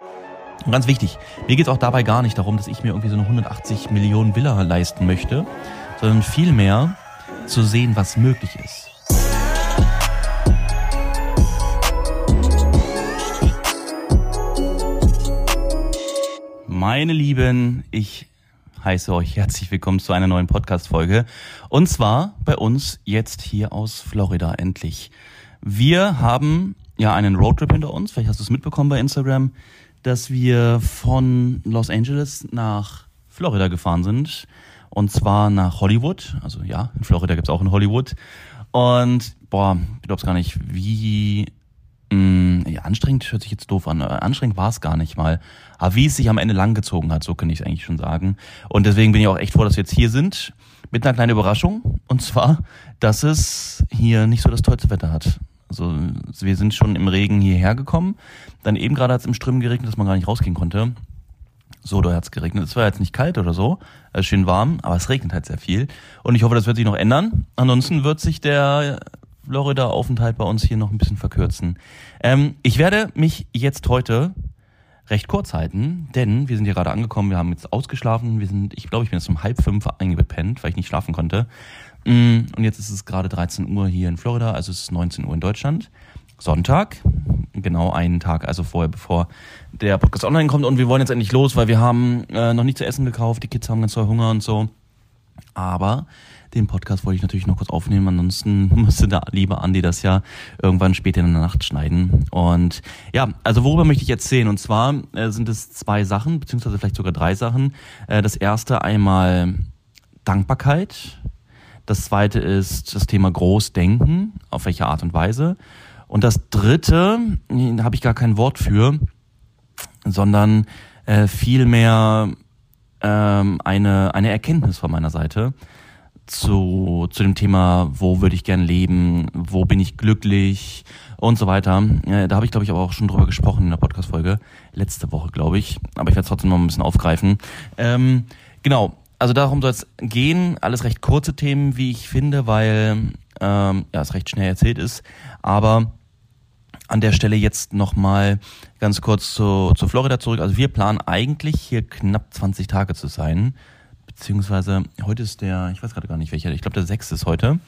Und ganz wichtig, mir geht es auch dabei gar nicht darum, dass ich mir irgendwie so eine 180 Millionen Villa leisten möchte, sondern vielmehr zu sehen, was möglich ist. Meine Lieben, ich heiße euch herzlich willkommen zu einer neuen Podcast-Folge. Und zwar bei uns jetzt hier aus Florida endlich. Wir haben ja einen Roadtrip hinter uns. Vielleicht hast du es mitbekommen bei Instagram dass wir von Los Angeles nach Florida gefahren sind. Und zwar nach Hollywood. Also ja, in Florida gibt's auch in Hollywood. Und boah, ich glaub's gar nicht, wie mh, mm, ja, anstrengend hört sich jetzt doof an. Anstrengend war es gar nicht mal. Aber wie es sich am Ende langgezogen hat, so kann ich es eigentlich schon sagen. Und deswegen bin ich auch echt froh, dass wir jetzt hier sind. Mit einer kleinen Überraschung. Und zwar, dass es hier nicht so das tollste Wetter hat. Also wir sind schon im Regen hierher gekommen. Dann eben gerade hat es im Strömen geregnet, dass man gar nicht rausgehen konnte. So da hat es geregnet. Es war jetzt nicht kalt oder so, es ist schön warm, aber es regnet halt sehr viel. Und ich hoffe, das wird sich noch ändern. Ansonsten wird sich der Florida-Aufenthalt bei uns hier noch ein bisschen verkürzen. Ähm, ich werde mich jetzt heute recht kurz halten, denn wir sind hier gerade angekommen, wir haben jetzt ausgeschlafen, wir sind, ich glaube, ich bin jetzt um halb fünf eingepennt, weil ich nicht schlafen konnte. Mm, und jetzt ist es gerade 13 Uhr hier in Florida, also es ist 19 Uhr in Deutschland. Sonntag, genau einen Tag, also vorher, bevor der Podcast online kommt. Und wir wollen jetzt endlich los, weil wir haben äh, noch nicht zu essen gekauft. Die Kids haben ganz toll Hunger und so. Aber den Podcast wollte ich natürlich noch kurz aufnehmen, ansonsten müsste der liebe Andi das ja irgendwann später in der Nacht schneiden. Und ja, also worüber möchte ich erzählen? Und zwar äh, sind es zwei Sachen, beziehungsweise vielleicht sogar drei Sachen. Äh, das erste einmal Dankbarkeit das zweite ist das Thema Großdenken, auf welche Art und Weise. Und das dritte, da habe ich gar kein Wort für, sondern äh, vielmehr ähm, eine, eine Erkenntnis von meiner Seite zu, zu dem Thema, wo würde ich gern leben, wo bin ich glücklich und so weiter. Äh, da habe ich, glaube ich, aber auch schon drüber gesprochen in der Podcast-Folge. Letzte Woche, glaube ich. Aber ich werde es trotzdem noch ein bisschen aufgreifen. Ähm, genau, also darum soll es gehen. Alles recht kurze Themen, wie ich finde, weil ähm, ja, es recht schnell erzählt ist. Aber an der Stelle jetzt nochmal ganz kurz zu, zu Florida zurück. Also wir planen eigentlich hier knapp 20 Tage zu sein. Beziehungsweise heute ist der, ich weiß gerade gar nicht welcher, ich glaube der 6. ist heute.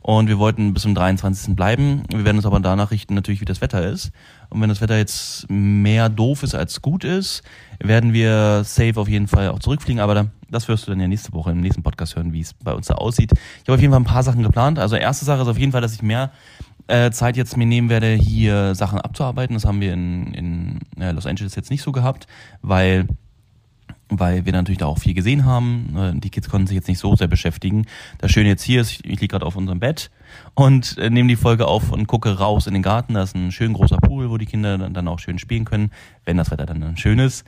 Und wir wollten bis zum 23. bleiben. Wir werden uns aber danach richten, natürlich, wie das Wetter ist. Und wenn das Wetter jetzt mehr doof ist als gut ist, werden wir safe auf jeden Fall auch zurückfliegen. Aber das wirst du dann ja nächste Woche im nächsten Podcast hören, wie es bei uns da aussieht. Ich habe auf jeden Fall ein paar Sachen geplant. Also erste Sache ist auf jeden Fall, dass ich mehr äh, Zeit jetzt mir nehmen werde, hier Sachen abzuarbeiten. Das haben wir in, in äh, Los Angeles jetzt nicht so gehabt, weil weil wir natürlich da auch viel gesehen haben. Äh, die Kids konnten sich jetzt nicht so sehr beschäftigen. Das Schöne jetzt hier ist, ich, liege gerade auf unserem Bett und äh, nehme die Folge auf und gucke raus in den Garten. Da ist ein schön großer Pool, wo die Kinder dann, auch schön spielen können, wenn das Wetter dann schön ist.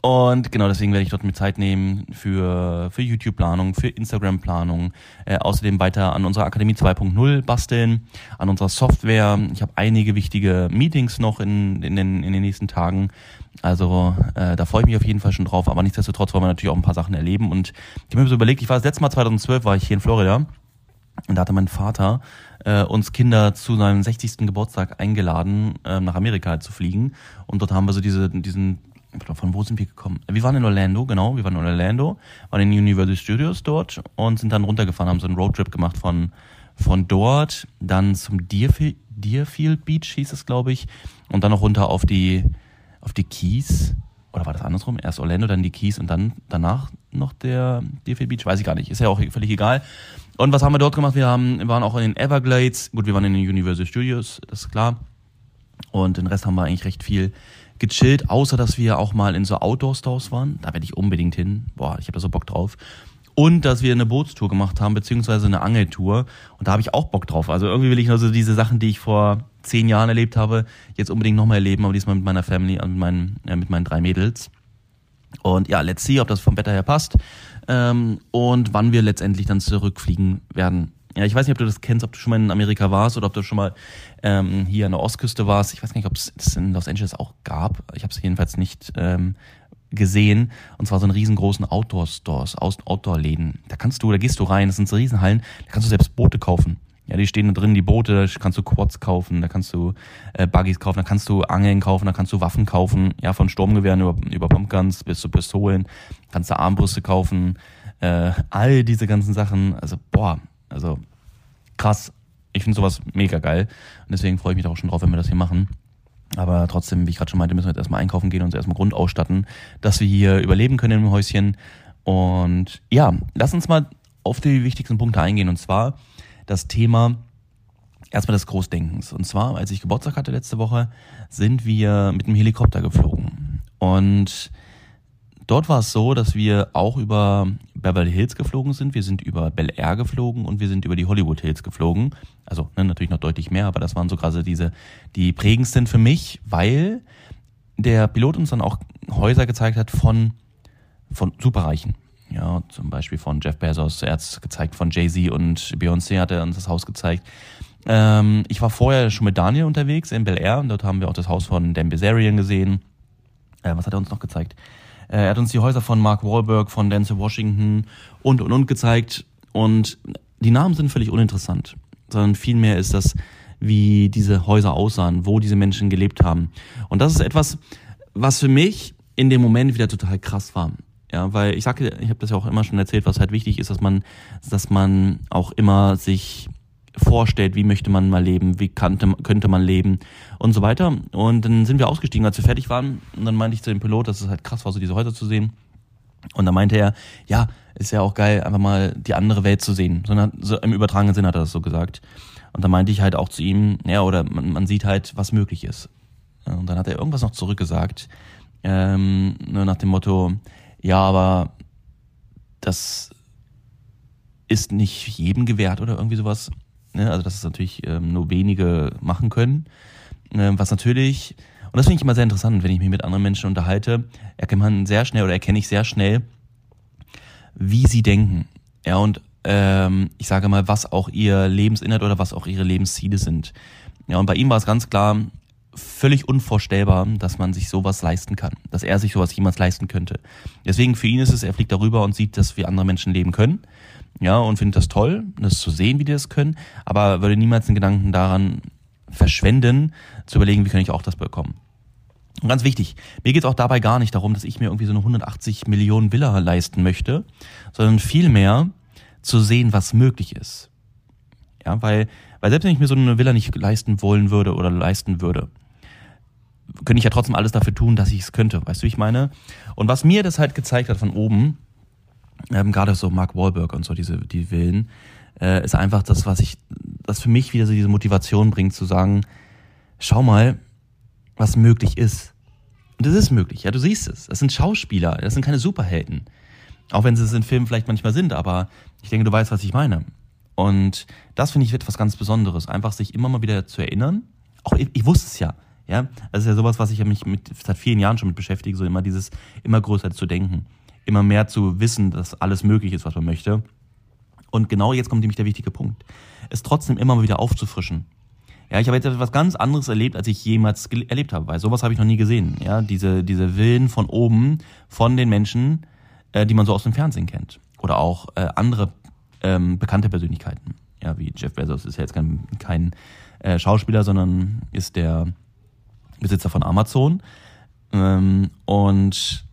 Und genau deswegen werde ich dort mit Zeit nehmen für, für YouTube-Planung, für Instagram-Planung, äh, außerdem weiter an unserer Akademie 2.0 basteln, an unserer Software. Ich habe einige wichtige Meetings noch in, in, den, in den nächsten Tagen. Also äh, da freue ich mich auf jeden Fall schon drauf, aber nichtsdestotrotz wollen wir natürlich auch ein paar Sachen erleben. Und ich habe mir so überlegt, ich war das letzte Mal 2012, war ich hier in Florida und da hatte mein Vater äh, uns Kinder zu seinem 60. Geburtstag eingeladen, äh, nach Amerika zu fliegen. Und dort haben wir so diese, diesen von wo sind wir gekommen? Wir waren in Orlando, genau, wir waren in Orlando, waren in Universal Studios dort und sind dann runtergefahren, haben so einen Roadtrip gemacht von, von dort, dann zum Deerfield, Deerfield Beach hieß es, glaube ich, und dann noch runter auf die, auf die Keys. Oder war das andersrum? Erst Orlando, dann die Keys und dann danach noch der Deerfield Beach? Weiß ich gar nicht. Ist ja auch völlig egal. Und was haben wir dort gemacht? Wir haben, waren auch in den Everglades. Gut, wir waren in den Universal Studios, das ist klar. Und den Rest haben wir eigentlich recht viel gechillt, außer dass wir auch mal in so Outdoor-Stores waren. Da werde ich unbedingt hin. Boah, ich habe da so Bock drauf. Und dass wir eine Bootstour gemacht haben, beziehungsweise eine Angeltour. Und da habe ich auch Bock drauf. Also irgendwie will ich also diese Sachen, die ich vor zehn Jahren erlebt habe, jetzt unbedingt nochmal erleben, aber diesmal mit meiner Family und mit meinen, äh, mit meinen drei Mädels. Und ja, let's see, ob das vom Wetter her passt. Ähm, und wann wir letztendlich dann zurückfliegen werden. Ja, ich weiß nicht, ob du das kennst, ob du schon mal in Amerika warst oder ob du schon mal ähm, hier an der Ostküste warst. Ich weiß gar nicht, ob es das in Los Angeles auch gab. Ich habe es jedenfalls nicht ähm, gesehen. Und zwar so einen riesengroßen Outdoor-Stores, Outdoor-Läden. Da kannst du, da gehst du rein, das sind so Riesenhallen, da kannst du selbst Boote kaufen. Ja, die stehen da drin, die Boote, da kannst du Quads kaufen, da kannst du äh, Buggies kaufen, da kannst du Angeln kaufen, da kannst du Waffen kaufen, ja, von Sturmgewehren über, über Pumpguns bis zu Pistolen, kannst du Armbrüste kaufen, äh, all diese ganzen Sachen, also boah, also krass. Ich finde sowas mega geil und deswegen freue ich mich auch schon drauf, wenn wir das hier machen. Aber trotzdem, wie ich gerade schon meinte, müssen wir jetzt erstmal einkaufen gehen und uns erstmal Grund ausstatten, dass wir hier überleben können im Häuschen. Und ja, lass uns mal auf die wichtigsten Punkte eingehen. Und zwar das Thema erstmal des Großdenkens. Und zwar, als ich Geburtstag hatte letzte Woche, sind wir mit dem Helikopter geflogen. Und dort war es so, dass wir auch über Beverly Hills geflogen sind, wir sind über Bel Air geflogen und wir sind über die Hollywood Hills geflogen. Also ne, natürlich noch deutlich mehr, aber das waren so gerade diese, die prägendsten für mich, weil der Pilot uns dann auch Häuser gezeigt hat von, von Superreichen. Ja, zum Beispiel von Jeff Bezos, er hat gezeigt von Jay-Z und Beyoncé hat er uns das Haus gezeigt. Ähm, ich war vorher schon mit Daniel unterwegs in Bel Air und dort haben wir auch das Haus von Dan Bizarian gesehen. Äh, was hat er uns noch gezeigt? Äh, er hat uns die Häuser von Mark Wahlberg, von Denzel Washington und und und gezeigt. Und die Namen sind völlig uninteressant, sondern vielmehr ist das, wie diese Häuser aussahen, wo diese Menschen gelebt haben. Und das ist etwas, was für mich in dem Moment wieder total krass war. Ja, weil ich sage, ich habe das ja auch immer schon erzählt, was halt wichtig ist, dass man, dass man auch immer sich vorstellt, wie möchte man mal leben, wie kannte, könnte man leben und so weiter. Und dann sind wir ausgestiegen, als wir fertig waren. Und dann meinte ich zu dem Pilot, dass es halt krass war, so diese Häuser zu sehen. Und dann meinte er, ja, ist ja auch geil, einfach mal die andere Welt zu sehen. Sondern so im übertragenen Sinn hat er das so gesagt. Und dann meinte ich halt auch zu ihm, ja, oder man, man sieht halt, was möglich ist. Und dann hat er irgendwas noch zurückgesagt, ähm, nur nach dem Motto, ja, aber das ist nicht jedem gewährt oder irgendwie sowas. Ne? Also, dass es natürlich ähm, nur wenige machen können. Ähm, was natürlich, und das finde ich immer sehr interessant, wenn ich mich mit anderen Menschen unterhalte, erkennt man sehr schnell oder erkenne ich sehr schnell, wie sie denken. Ja, und ähm, ich sage mal, was auch ihr Lebensinhalt oder was auch ihre Lebensziele sind. Ja, und bei ihm war es ganz klar, völlig unvorstellbar, dass man sich sowas leisten kann, dass er sich sowas jemals leisten könnte. Deswegen für ihn ist es, er fliegt darüber und sieht, dass wir andere Menschen leben können, ja, und findet das toll, das zu sehen, wie die das können, aber würde niemals den Gedanken daran verschwenden, zu überlegen, wie kann ich auch das bekommen. Und ganz wichtig, mir geht es auch dabei gar nicht darum, dass ich mir irgendwie so eine 180 Millionen Villa leisten möchte, sondern vielmehr zu sehen, was möglich ist. Ja, weil, weil selbst wenn ich mir so eine Villa nicht leisten wollen würde oder leisten würde, könnte ich ja trotzdem alles dafür tun, dass ich es könnte. Weißt du, wie ich meine? Und was mir das halt gezeigt hat von oben, ähm, gerade so Mark Wahlberg und so diese die Villen, äh, ist einfach das, was ich, das für mich wieder so diese Motivation bringt, zu sagen, schau mal, was möglich ist. Und das ist möglich, ja, du siehst es. Das sind Schauspieler, das sind keine Superhelden. Auch wenn sie es in Filmen vielleicht manchmal sind, aber ich denke, du weißt, was ich meine. Und das finde ich etwas ganz Besonderes, einfach sich immer mal wieder zu erinnern. Auch ich, ich wusste es ja, ja, das ist ja sowas, was ich mich mit, seit vielen Jahren schon mit beschäftige, so immer dieses immer größer zu denken, immer mehr zu wissen, dass alles möglich ist, was man möchte. Und genau jetzt kommt nämlich der wichtige Punkt. Es trotzdem immer mal wieder aufzufrischen. Ja, ich habe jetzt etwas ganz anderes erlebt, als ich jemals erlebt habe, weil sowas habe ich noch nie gesehen. Ja, diese, diese Willen von oben, von den Menschen, äh, die man so aus dem Fernsehen kennt. Oder auch äh, andere ähm, bekannte Persönlichkeiten. Ja, wie Jeff Bezos ist ja jetzt kein, kein äh, Schauspieler, sondern ist der Besitzer von Amazon. Ähm, und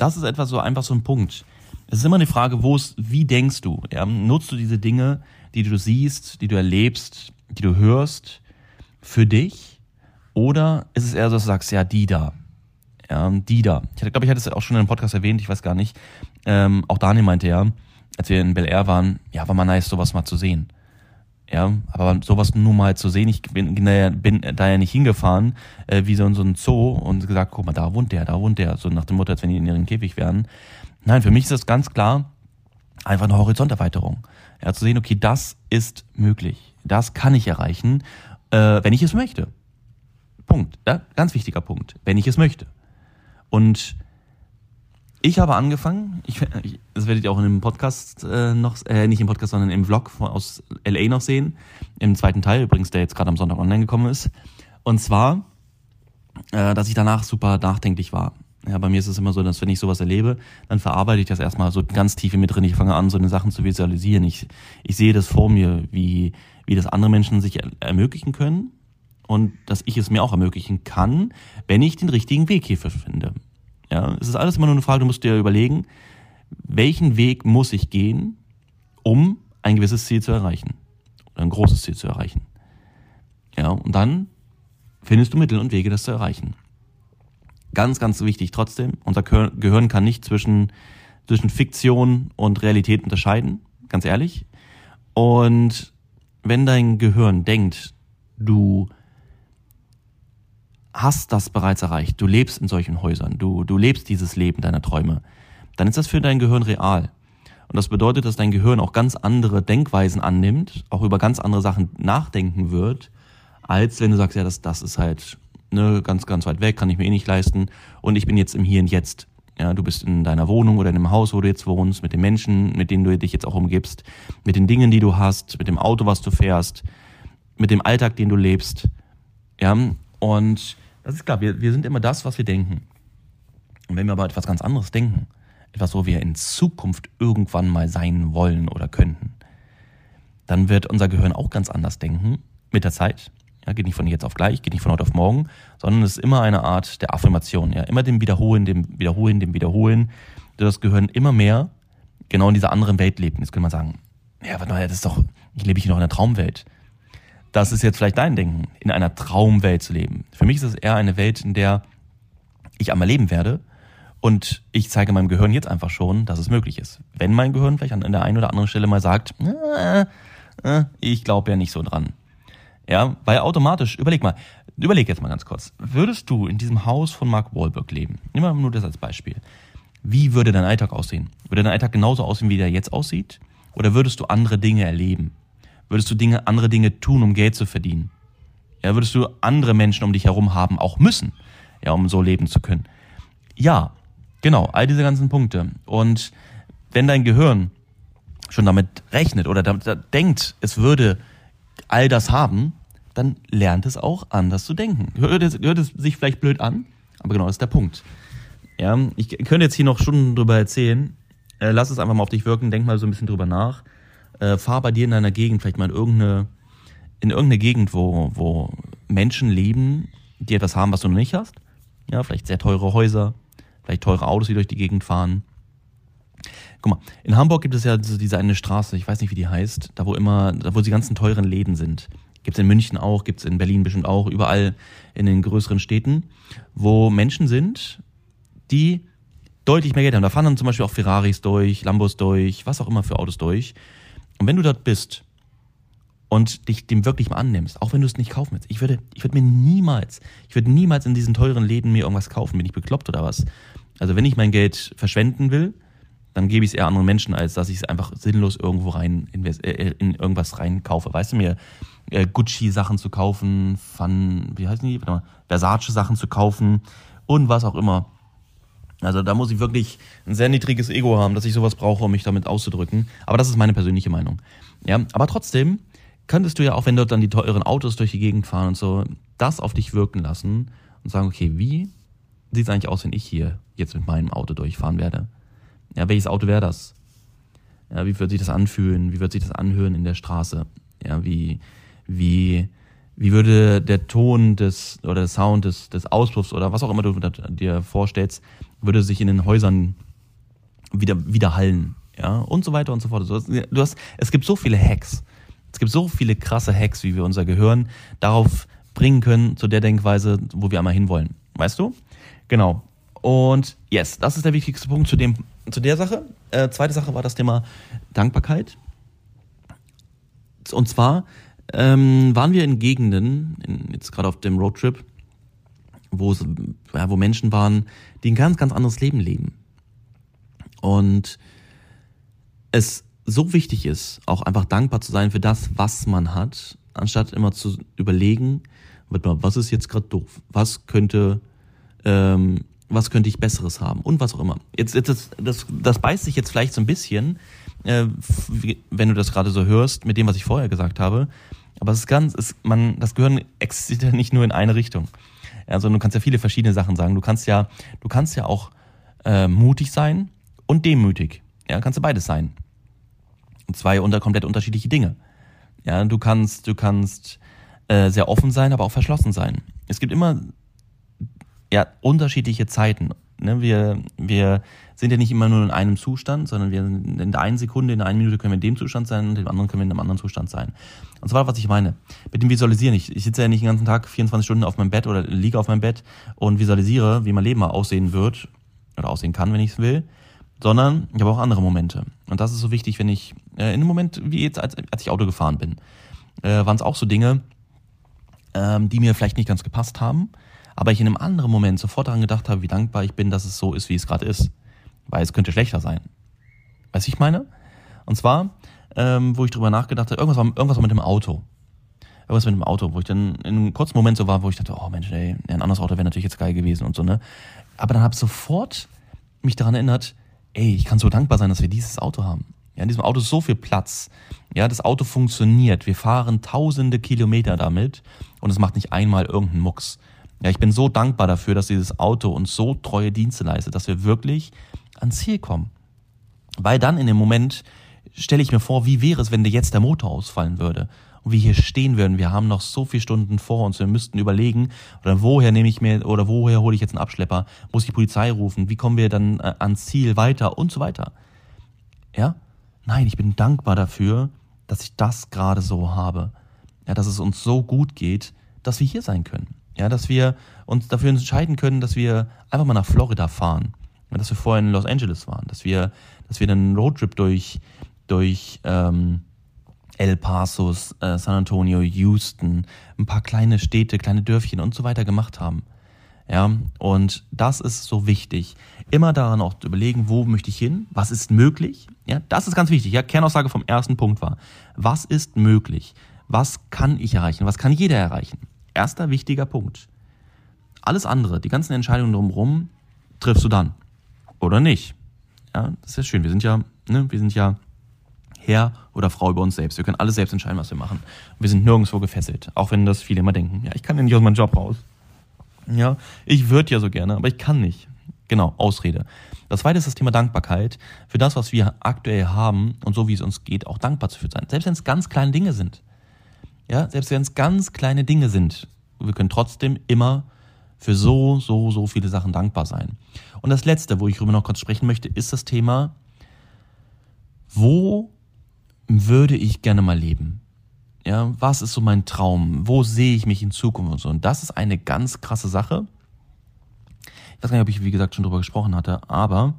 das ist etwas so einfach so ein Punkt. Es ist immer eine Frage, wo es, wie denkst du? Ja? Nutzt du diese Dinge, die du siehst, die du erlebst, die du hörst, für dich? Oder ist es eher so, dass du sagst, ja, die da. Ja, die da. Ich glaube, ich hatte es auch schon in einem Podcast erwähnt, ich weiß gar nicht. Ähm, auch Daniel meinte ja, als wir in Bel Air waren, ja, war mal nice, sowas mal zu sehen. Ja, aber sowas nur mal zu sehen, ich bin, bin da ja nicht hingefahren, äh, wie so in so ein Zoo und gesagt, guck mal, da wohnt der, da wohnt der, so nach dem Motto, als wenn die in ihren Käfig wären. Nein, für mich ist das ganz klar einfach eine Horizonterweiterung. Ja, zu sehen, okay, das ist möglich. Das kann ich erreichen, äh, wenn ich es möchte. Punkt. Ja, ganz wichtiger Punkt. Wenn ich es möchte. Und ich habe angefangen, ich, das werdet ihr auch in dem Podcast äh, noch, äh, nicht im Podcast, sondern im Vlog von, aus LA noch sehen, im zweiten Teil übrigens, der jetzt gerade am Sonntag online gekommen ist. Und zwar, äh, dass ich danach super nachdenklich war. Ja, bei mir ist es immer so, dass wenn ich sowas erlebe, dann verarbeite ich das erstmal so ganz tief in mir drin. Ich fange an, so eine Sachen zu visualisieren. Ich, ich sehe das vor mir, wie, wie das andere Menschen sich ermöglichen können und dass ich es mir auch ermöglichen kann, wenn ich den richtigen Weg hierfür finde. Ja, es ist alles immer nur eine Frage, du musst dir überlegen, welchen Weg muss ich gehen, um ein gewisses Ziel zu erreichen oder ein großes Ziel zu erreichen. Ja, und dann findest du Mittel und Wege, das zu erreichen. Ganz, ganz wichtig trotzdem, unser Gehirn kann nicht zwischen, zwischen Fiktion und Realität unterscheiden, ganz ehrlich. Und wenn dein Gehirn denkt, du hast das bereits erreicht, du lebst in solchen Häusern, du, du lebst dieses Leben deiner Träume, dann ist das für dein Gehirn real. Und das bedeutet, dass dein Gehirn auch ganz andere Denkweisen annimmt, auch über ganz andere Sachen nachdenken wird, als wenn du sagst, ja, das, das ist halt ne, ganz, ganz weit weg, kann ich mir eh nicht leisten und ich bin jetzt im Hier und Jetzt. Ja, du bist in deiner Wohnung oder in einem Haus, wo du jetzt wohnst, mit den Menschen, mit denen du dich jetzt auch umgibst, mit den Dingen, die du hast, mit dem Auto, was du fährst, mit dem Alltag, den du lebst. Ja, und das ist klar, wir, wir sind immer das, was wir denken. Und wenn wir aber etwas ganz anderes denken, etwas, wo wir in Zukunft irgendwann mal sein wollen oder könnten, dann wird unser Gehirn auch ganz anders denken mit der Zeit. Ja, geht nicht von jetzt auf gleich, geht nicht von heute auf morgen, sondern es ist immer eine Art der Affirmation. Ja, immer dem Wiederholen, dem Wiederholen, dem Wiederholen, das Gehirn immer mehr genau in dieser anderen Welt lebt. Jetzt könnte man sagen, ja, warte mal, das ist doch, ich lebe hier noch in einer Traumwelt. Das ist jetzt vielleicht dein Denken, in einer Traumwelt zu leben. Für mich ist es eher eine Welt, in der ich einmal leben werde und ich zeige meinem Gehirn jetzt einfach schon, dass es möglich ist. Wenn mein Gehirn vielleicht an der einen oder anderen Stelle mal sagt, äh, äh, ich glaube ja nicht so dran. Ja, weil automatisch, überleg mal, überleg jetzt mal ganz kurz. Würdest du in diesem Haus von Mark Wahlberg leben? Nimm mal nur das als Beispiel. Wie würde dein Alltag aussehen? Würde dein Alltag genauso aussehen, wie der jetzt aussieht? Oder würdest du andere Dinge erleben? Würdest du Dinge, andere Dinge tun, um Geld zu verdienen? Ja, würdest du andere Menschen um dich herum haben, auch müssen, ja, um so leben zu können? Ja, genau, all diese ganzen Punkte. Und wenn dein Gehirn schon damit rechnet oder damit denkt, es würde all das haben, dann lernt es auch anders zu denken. Hört es, hört es sich vielleicht blöd an, aber genau das ist der Punkt. Ja, ich könnte jetzt hier noch Stunden drüber erzählen. Äh, lass es einfach mal auf dich wirken, denk mal so ein bisschen drüber nach. Äh, fahr bei dir in deiner Gegend vielleicht mal in irgendeine, in irgendeine Gegend, wo, wo Menschen leben, die etwas haben, was du noch nicht hast. Ja, vielleicht sehr teure Häuser, vielleicht teure Autos, die durch die Gegend fahren. Guck mal, in Hamburg gibt es ja diese eine Straße, ich weiß nicht, wie die heißt, da wo immer, da wo die ganzen teuren Läden sind. Gibt es in München auch, gibt es in Berlin bestimmt auch, überall in den größeren Städten, wo Menschen sind, die deutlich mehr Geld haben. Da fahren dann zum Beispiel auch Ferraris durch, Lambos durch, was auch immer für Autos durch. Und wenn du dort bist und dich dem wirklich mal annimmst, auch wenn du es nicht kaufen willst, ich würde, ich würde mir niemals, ich würde niemals in diesen teuren Läden mir irgendwas kaufen, bin ich bekloppt oder was. Also wenn ich mein Geld verschwenden will, dann gebe ich es eher anderen Menschen, als dass ich es einfach sinnlos irgendwo rein äh, in irgendwas reinkaufe. Weißt du mir, äh, Gucci-Sachen zu kaufen, Fun, wie heißen die? Versace-Sachen zu kaufen und was auch immer. Also da muss ich wirklich ein sehr niedriges Ego haben, dass ich sowas brauche, um mich damit auszudrücken. Aber das ist meine persönliche Meinung. Ja, aber trotzdem könntest du ja auch, wenn dort dann die teuren Autos durch die Gegend fahren und so, das auf dich wirken lassen und sagen, okay, wie sieht es eigentlich aus, wenn ich hier jetzt mit meinem Auto durchfahren werde? Ja, welches Auto wäre das? Ja, wie wird sich das anfühlen? Wie wird sich das anhören in der Straße? Ja, wie, wie, wie würde der Ton des oder der Sound des, des Auspuffs oder was auch immer du dir vorstellst, würde sich in den Häusern wieder widerhallen, ja, und so weiter und so fort. Du hast, es gibt so viele Hacks. Es gibt so viele krasse Hacks, wie wir unser Gehirn darauf bringen können, zu der Denkweise, wo wir einmal hinwollen. Weißt du? Genau. Und yes, das ist der wichtigste Punkt zu dem, zu der Sache. Äh, zweite Sache war das Thema Dankbarkeit. Und zwar ähm, waren wir in Gegenden, in, jetzt gerade auf dem Roadtrip, wo es, ja, wo Menschen waren, die ein ganz, ganz anderes Leben leben. Und es so wichtig ist, auch einfach dankbar zu sein für das, was man hat, anstatt immer zu überlegen, was ist jetzt gerade doof? Was könnte ähm, was könnte ich Besseres haben und was auch immer. Jetzt, jetzt das, das, das beißt sich jetzt vielleicht so ein bisschen, äh, wenn du das gerade so hörst, mit dem, was ich vorher gesagt habe. Aber es ist ganz, ist, man, das Gehirn existiert ja nicht nur in eine Richtung. Also du kannst ja viele verschiedene Sachen sagen. Du kannst ja, du kannst ja auch äh, mutig sein und demütig. Ja, kannst du beides sein. Zwei unter komplett unterschiedliche Dinge. Ja, du kannst, du kannst äh, sehr offen sein, aber auch verschlossen sein. Es gibt immer ja unterschiedliche Zeiten. Ne? Wir, wir sind ja nicht immer nur in einem Zustand, sondern wir in der einen Sekunde, in der einen Minute können wir in dem Zustand sein, und in dem anderen können wir in einem anderen Zustand sein. Und zwar, was ich meine, mit dem Visualisieren. Ich, ich sitze ja nicht den ganzen Tag 24 Stunden auf meinem Bett oder liege auf meinem Bett und visualisiere, wie mein Leben mal aussehen wird oder aussehen kann, wenn ich es will, sondern ich habe auch andere Momente. Und das ist so wichtig, wenn ich äh, in einem Moment, wie jetzt, als, als ich Auto gefahren bin, äh, waren es auch so Dinge, ähm, die mir vielleicht nicht ganz gepasst haben, aber ich in einem anderen Moment sofort daran gedacht habe, wie dankbar ich bin, dass es so ist, wie es gerade ist. Weil es könnte schlechter sein. Weißt du, ich meine? Und zwar, ähm, wo ich drüber nachgedacht habe, irgendwas war, irgendwas war mit dem Auto. Irgendwas mit dem Auto, wo ich dann in einem kurzen Moment so war, wo ich dachte, oh Mensch, ey, ein anderes Auto wäre natürlich jetzt geil gewesen und so, ne? Aber dann habe ich sofort mich daran erinnert, ey, ich kann so dankbar sein, dass wir dieses Auto haben. Ja, in diesem Auto ist so viel Platz. Ja, das Auto funktioniert. Wir fahren tausende Kilometer damit und es macht nicht einmal irgendeinen Mucks. Ja, ich bin so dankbar dafür, dass dieses Auto uns so treue Dienste leistet, dass wir wirklich ans Ziel kommen. Weil dann in dem Moment stelle ich mir vor, wie wäre es, wenn dir jetzt der Motor ausfallen würde und wir hier stehen würden. Wir haben noch so viele Stunden vor uns. Wir müssten überlegen, oder woher nehme ich mir, oder woher hole ich jetzt einen Abschlepper? Muss ich die Polizei rufen? Wie kommen wir dann äh, ans Ziel weiter und so weiter? Ja? Nein, ich bin dankbar dafür, dass ich das gerade so habe. Ja, dass es uns so gut geht, dass wir hier sein können. Ja, dass wir uns dafür entscheiden können, dass wir einfach mal nach Florida fahren. Ja, dass wir vorher in Los Angeles waren. Dass wir, dass wir einen Roadtrip durch, durch ähm, El Paso, äh, San Antonio, Houston, ein paar kleine Städte, kleine Dörfchen und so weiter gemacht haben. Ja, und das ist so wichtig. Immer daran auch zu überlegen, wo möchte ich hin? Was ist möglich? Ja, das ist ganz wichtig. Ja, Kernaussage vom ersten Punkt war, was ist möglich? Was kann ich erreichen? Was kann jeder erreichen? Erster wichtiger Punkt. Alles andere, die ganzen Entscheidungen drumherum, triffst du dann. Oder nicht. Ja, das ist ja schön. Wir sind ja, ne, wir sind ja Herr oder Frau über uns selbst. Wir können alles selbst entscheiden, was wir machen. Wir sind nirgendwo gefesselt, auch wenn das viele immer denken. Ja, ich kann ja nicht aus meinem Job raus. Ja, ich würde ja so gerne, aber ich kann nicht. Genau, Ausrede. Das zweite ist das Thema Dankbarkeit. Für das, was wir aktuell haben und so wie es uns geht, auch dankbar zu sein. Selbst wenn es ganz kleine Dinge sind. Ja, selbst wenn es ganz kleine Dinge sind. Wir können trotzdem immer für so, so, so viele Sachen dankbar sein. Und das letzte, wo ich darüber noch kurz sprechen möchte, ist das Thema, wo würde ich gerne mal leben? Ja, was ist so mein Traum? Wo sehe ich mich in Zukunft und so? Und das ist eine ganz krasse Sache. Ich weiß gar nicht, ob ich, wie gesagt, schon drüber gesprochen hatte, aber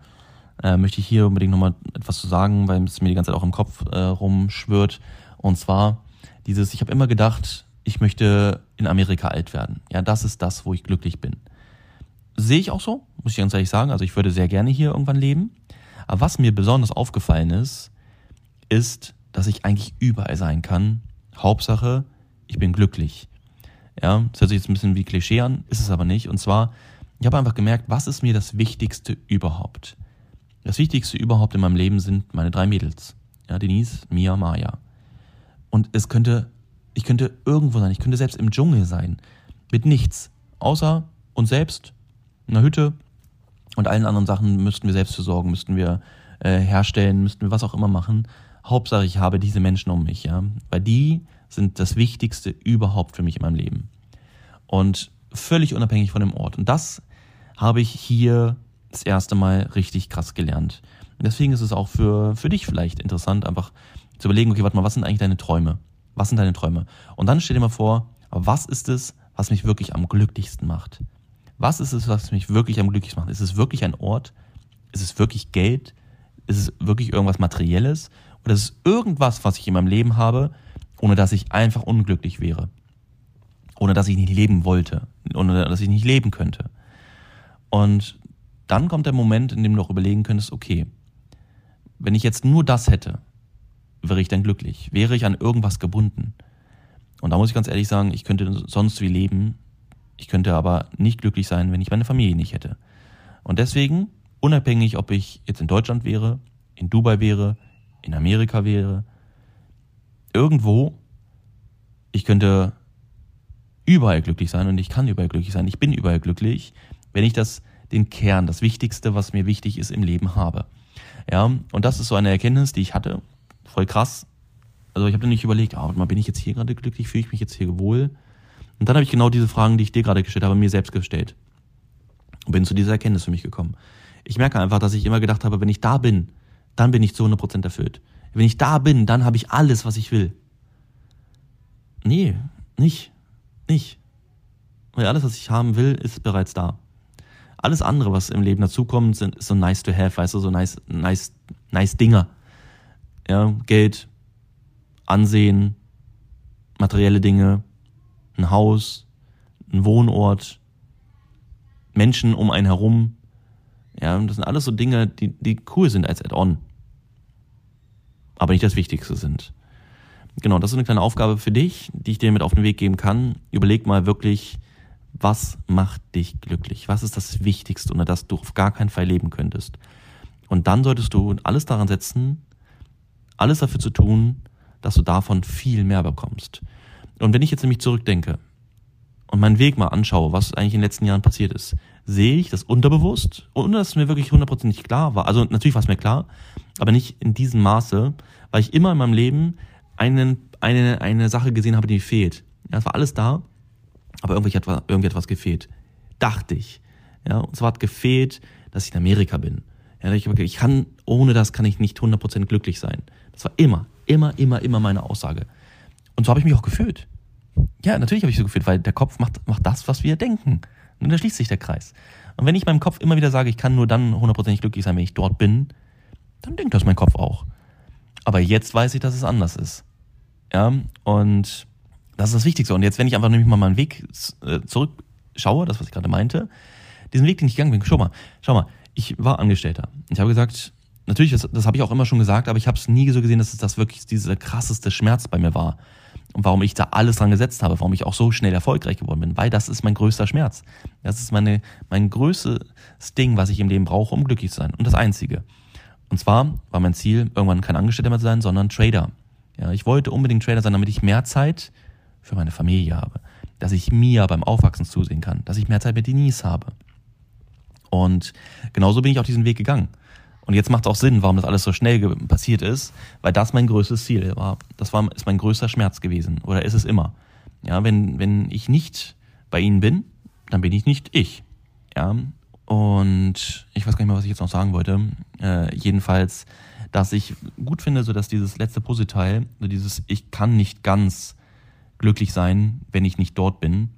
äh, möchte ich hier unbedingt nochmal etwas zu sagen, weil es mir die ganze Zeit auch im Kopf äh, rumschwirrt. Und zwar dieses, ich habe immer gedacht, ich möchte in Amerika alt werden. Ja, das ist das, wo ich glücklich bin. Sehe ich auch so, muss ich ganz ehrlich sagen. Also ich würde sehr gerne hier irgendwann leben. Aber was mir besonders aufgefallen ist, ist, dass ich eigentlich überall sein kann. Hauptsache, ich bin glücklich. Ja, das hört sich jetzt ein bisschen wie Klischee an, ist es aber nicht. Und zwar, ich habe einfach gemerkt, was ist mir das Wichtigste überhaupt? Das Wichtigste überhaupt in meinem Leben sind meine drei Mädels. Ja, Denise, Mia, Maya. Und es könnte, ich könnte irgendwo sein, ich könnte selbst im Dschungel sein. Mit nichts. Außer uns selbst, einer Hütte und allen anderen Sachen müssten wir selbst versorgen, müssten wir äh, herstellen, müssten wir was auch immer machen. Hauptsache, ich habe diese Menschen um mich, ja. Weil die sind das Wichtigste überhaupt für mich in meinem Leben. Und völlig unabhängig von dem Ort. Und das habe ich hier das erste Mal richtig krass gelernt. Und deswegen ist es auch für, für dich vielleicht interessant, einfach zu überlegen, okay, warte mal, was sind eigentlich deine Träume? Was sind deine Träume? Und dann stell dir mal vor, was ist es, was mich wirklich am glücklichsten macht? Was ist es, was mich wirklich am glücklichsten macht? Ist es wirklich ein Ort? Ist es wirklich Geld? Ist es wirklich irgendwas Materielles? Oder ist es irgendwas, was ich in meinem Leben habe, ohne dass ich einfach unglücklich wäre? Ohne dass ich nicht leben wollte? Ohne dass ich nicht leben könnte? Und dann kommt der Moment, in dem du auch überlegen könntest, okay, wenn ich jetzt nur das hätte, wäre ich dann glücklich? Wäre ich an irgendwas gebunden? Und da muss ich ganz ehrlich sagen, ich könnte sonst wie leben, ich könnte aber nicht glücklich sein, wenn ich meine Familie nicht hätte. Und deswegen, unabhängig, ob ich jetzt in Deutschland wäre, in Dubai wäre, in Amerika wäre, irgendwo, ich könnte überall glücklich sein und ich kann überall glücklich sein. Ich bin überall glücklich, wenn ich das, den Kern, das Wichtigste, was mir wichtig ist im Leben habe. Ja, und das ist so eine Erkenntnis, die ich hatte. Voll krass. Also ich habe dann nicht überlegt, ah, mal bin ich jetzt hier gerade glücklich, fühle ich mich jetzt hier wohl? Und dann habe ich genau diese Fragen, die ich dir gerade gestellt habe, mir selbst gestellt. Und bin zu dieser Erkenntnis für mich gekommen. Ich merke einfach, dass ich immer gedacht habe, wenn ich da bin, dann bin ich zu 100% erfüllt. Wenn ich da bin, dann habe ich alles, was ich will. Nee, nicht. Nicht. Weil alles, was ich haben will, ist bereits da. Alles andere, was im Leben dazukommt, sind ist so nice to have, weißt du, so nice, nice, nice Dinger. Ja, Geld, Ansehen, materielle Dinge, ein Haus, ein Wohnort, Menschen um einen herum. Ja, das sind alles so Dinge, die, die cool sind als Add-on. Aber nicht das Wichtigste sind. Genau, das ist eine kleine Aufgabe für dich, die ich dir mit auf den Weg geben kann. Überleg mal wirklich, was macht dich glücklich? Was ist das Wichtigste, ohne das du auf gar keinen Fall leben könntest? Und dann solltest du alles daran setzen, alles dafür zu tun, dass du davon viel mehr bekommst. Und wenn ich jetzt nämlich zurückdenke und meinen Weg mal anschaue, was eigentlich in den letzten Jahren passiert ist, sehe ich das unterbewusst, ohne dass es mir wirklich hundertprozentig klar war. Also natürlich war es mir klar, aber nicht in diesem Maße, weil ich immer in meinem Leben einen, eine, eine Sache gesehen habe, die fehlt. Ja, es war alles da, aber irgendwie hat irgendwie etwas gefehlt. Dachte ich. Ja, und zwar hat gefehlt, dass ich in Amerika bin. Ja, ich, ich kann, ohne das kann ich nicht 100% glücklich sein. Das war immer, immer, immer, immer meine Aussage. Und so habe ich mich auch gefühlt. Ja, natürlich habe ich so gefühlt, weil der Kopf macht, macht das, was wir denken. Und da schließt sich der Kreis. Und wenn ich meinem Kopf immer wieder sage, ich kann nur dann hundertprozentig glücklich sein, wenn ich dort bin, dann denkt das mein Kopf auch. Aber jetzt weiß ich, dass es anders ist. Ja, und das ist das Wichtigste. Und jetzt, wenn ich einfach nämlich mal meinen Weg äh, zurückschaue, das, was ich gerade meinte, diesen Weg, den ich gegangen bin, schau mal, schau mal, ich war Angestellter. Ich habe gesagt, natürlich, das, das habe ich auch immer schon gesagt, aber ich habe es nie so gesehen, dass es das wirklich dieser krasseste Schmerz bei mir war. Und warum ich da alles dran gesetzt habe, warum ich auch so schnell erfolgreich geworden bin, weil das ist mein größter Schmerz. Das ist meine, mein größtes Ding, was ich im Leben brauche, um glücklich zu sein. Und das Einzige. Und zwar war mein Ziel, irgendwann kein Angestellter mehr zu sein, sondern Trader. Ja, ich wollte unbedingt Trader sein, damit ich mehr Zeit für meine Familie habe. Dass ich mir beim Aufwachsen zusehen kann. Dass ich mehr Zeit mit Denise habe. Und genauso bin ich auf diesen Weg gegangen. Und jetzt macht es auch Sinn, warum das alles so schnell passiert ist, weil das mein größtes Ziel war. Das war, ist mein größter Schmerz gewesen. Oder ist es immer. Ja, wenn, wenn ich nicht bei ihnen bin, dann bin ich nicht ich. Ja, und ich weiß gar nicht mehr, was ich jetzt noch sagen wollte. Äh, jedenfalls, dass ich gut finde, so dass dieses letzte Puzzleteil, so dieses Ich kann nicht ganz glücklich sein, wenn ich nicht dort bin,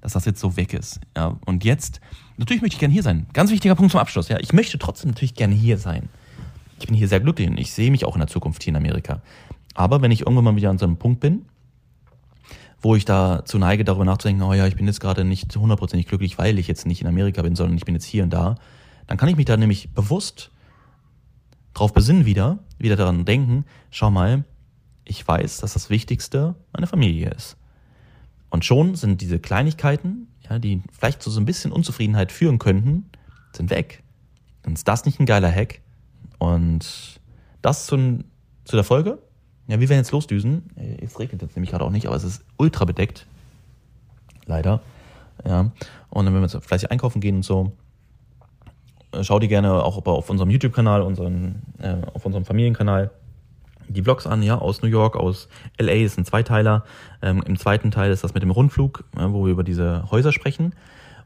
dass das jetzt so weg ist. Ja, und jetzt, natürlich möchte ich gerne hier sein. Ganz wichtiger Punkt zum Abschluss. Ja, ich möchte trotzdem natürlich gerne hier sein. Ich bin hier sehr glücklich und ich sehe mich auch in der Zukunft hier in Amerika. Aber wenn ich irgendwann mal wieder an so einem Punkt bin, wo ich dazu neige, darüber nachzudenken, oh ja, ich bin jetzt gerade nicht hundertprozentig glücklich, weil ich jetzt nicht in Amerika bin, sondern ich bin jetzt hier und da, dann kann ich mich da nämlich bewusst drauf besinnen wieder, wieder daran denken, schau mal, ich weiß, dass das Wichtigste meine Familie ist. Und schon sind diese Kleinigkeiten, ja, die vielleicht zu so ein bisschen Unzufriedenheit führen könnten, sind weg. Dann ist das nicht ein geiler Hack. Und das zu, zu der Folge. Ja, wir werden jetzt losdüsen. Es regnet jetzt nämlich gerade auch nicht, aber es ist ultra bedeckt. Leider. Ja. Und dann werden wir jetzt fleißig einkaufen gehen und so. Schau dir gerne auch auf unserem YouTube-Kanal, äh, auf unserem Familienkanal die Vlogs an, ja, aus New York, aus LA, ist ein Zweiteiler. Ähm, Im zweiten Teil ist das mit dem Rundflug, äh, wo wir über diese Häuser sprechen.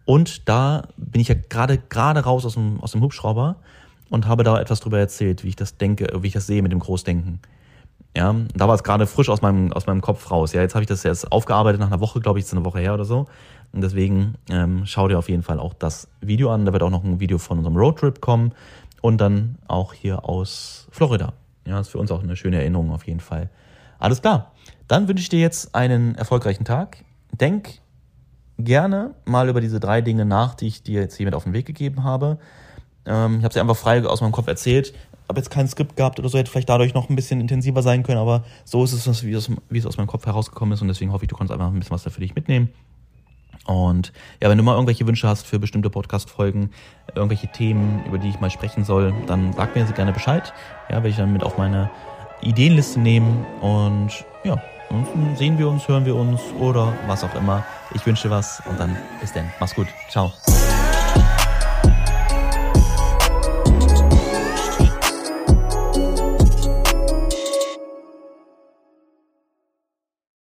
Und da bin ich ja gerade gerade raus aus dem, aus dem Hubschrauber und habe da etwas drüber erzählt, wie ich das denke, wie ich das sehe mit dem Großdenken. Ja, da war es gerade frisch aus meinem, aus meinem Kopf raus. Ja, jetzt habe ich das jetzt aufgearbeitet nach einer Woche, glaube ich, ist eine Woche her oder so. Und deswegen ähm, schau dir auf jeden Fall auch das Video an. Da wird auch noch ein Video von unserem Roadtrip kommen und dann auch hier aus Florida. Ja, ist für uns auch eine schöne Erinnerung auf jeden Fall. Alles klar. Dann wünsche ich dir jetzt einen erfolgreichen Tag. Denk gerne mal über diese drei Dinge nach, die ich dir jetzt hiermit auf den Weg gegeben habe. Ähm, ich habe sie einfach frei aus meinem Kopf erzählt. Habe jetzt kein Skript gehabt oder so, hätte vielleicht dadurch noch ein bisschen intensiver sein können, aber so ist es, wie es, wie es aus meinem Kopf herausgekommen ist und deswegen hoffe ich, du kannst einfach ein bisschen was da für dich mitnehmen. Und ja, wenn du mal irgendwelche Wünsche hast für bestimmte Podcast-Folgen, irgendwelche Themen, über die ich mal sprechen soll, dann sag mir gerne Bescheid. Ja, werde ich dann mit auf meine Ideenliste nehmen. Und ja, Ansonsten sehen wir uns, hören wir uns oder was auch immer. Ich wünsche was und dann bis dann. Mach's gut. Ciao.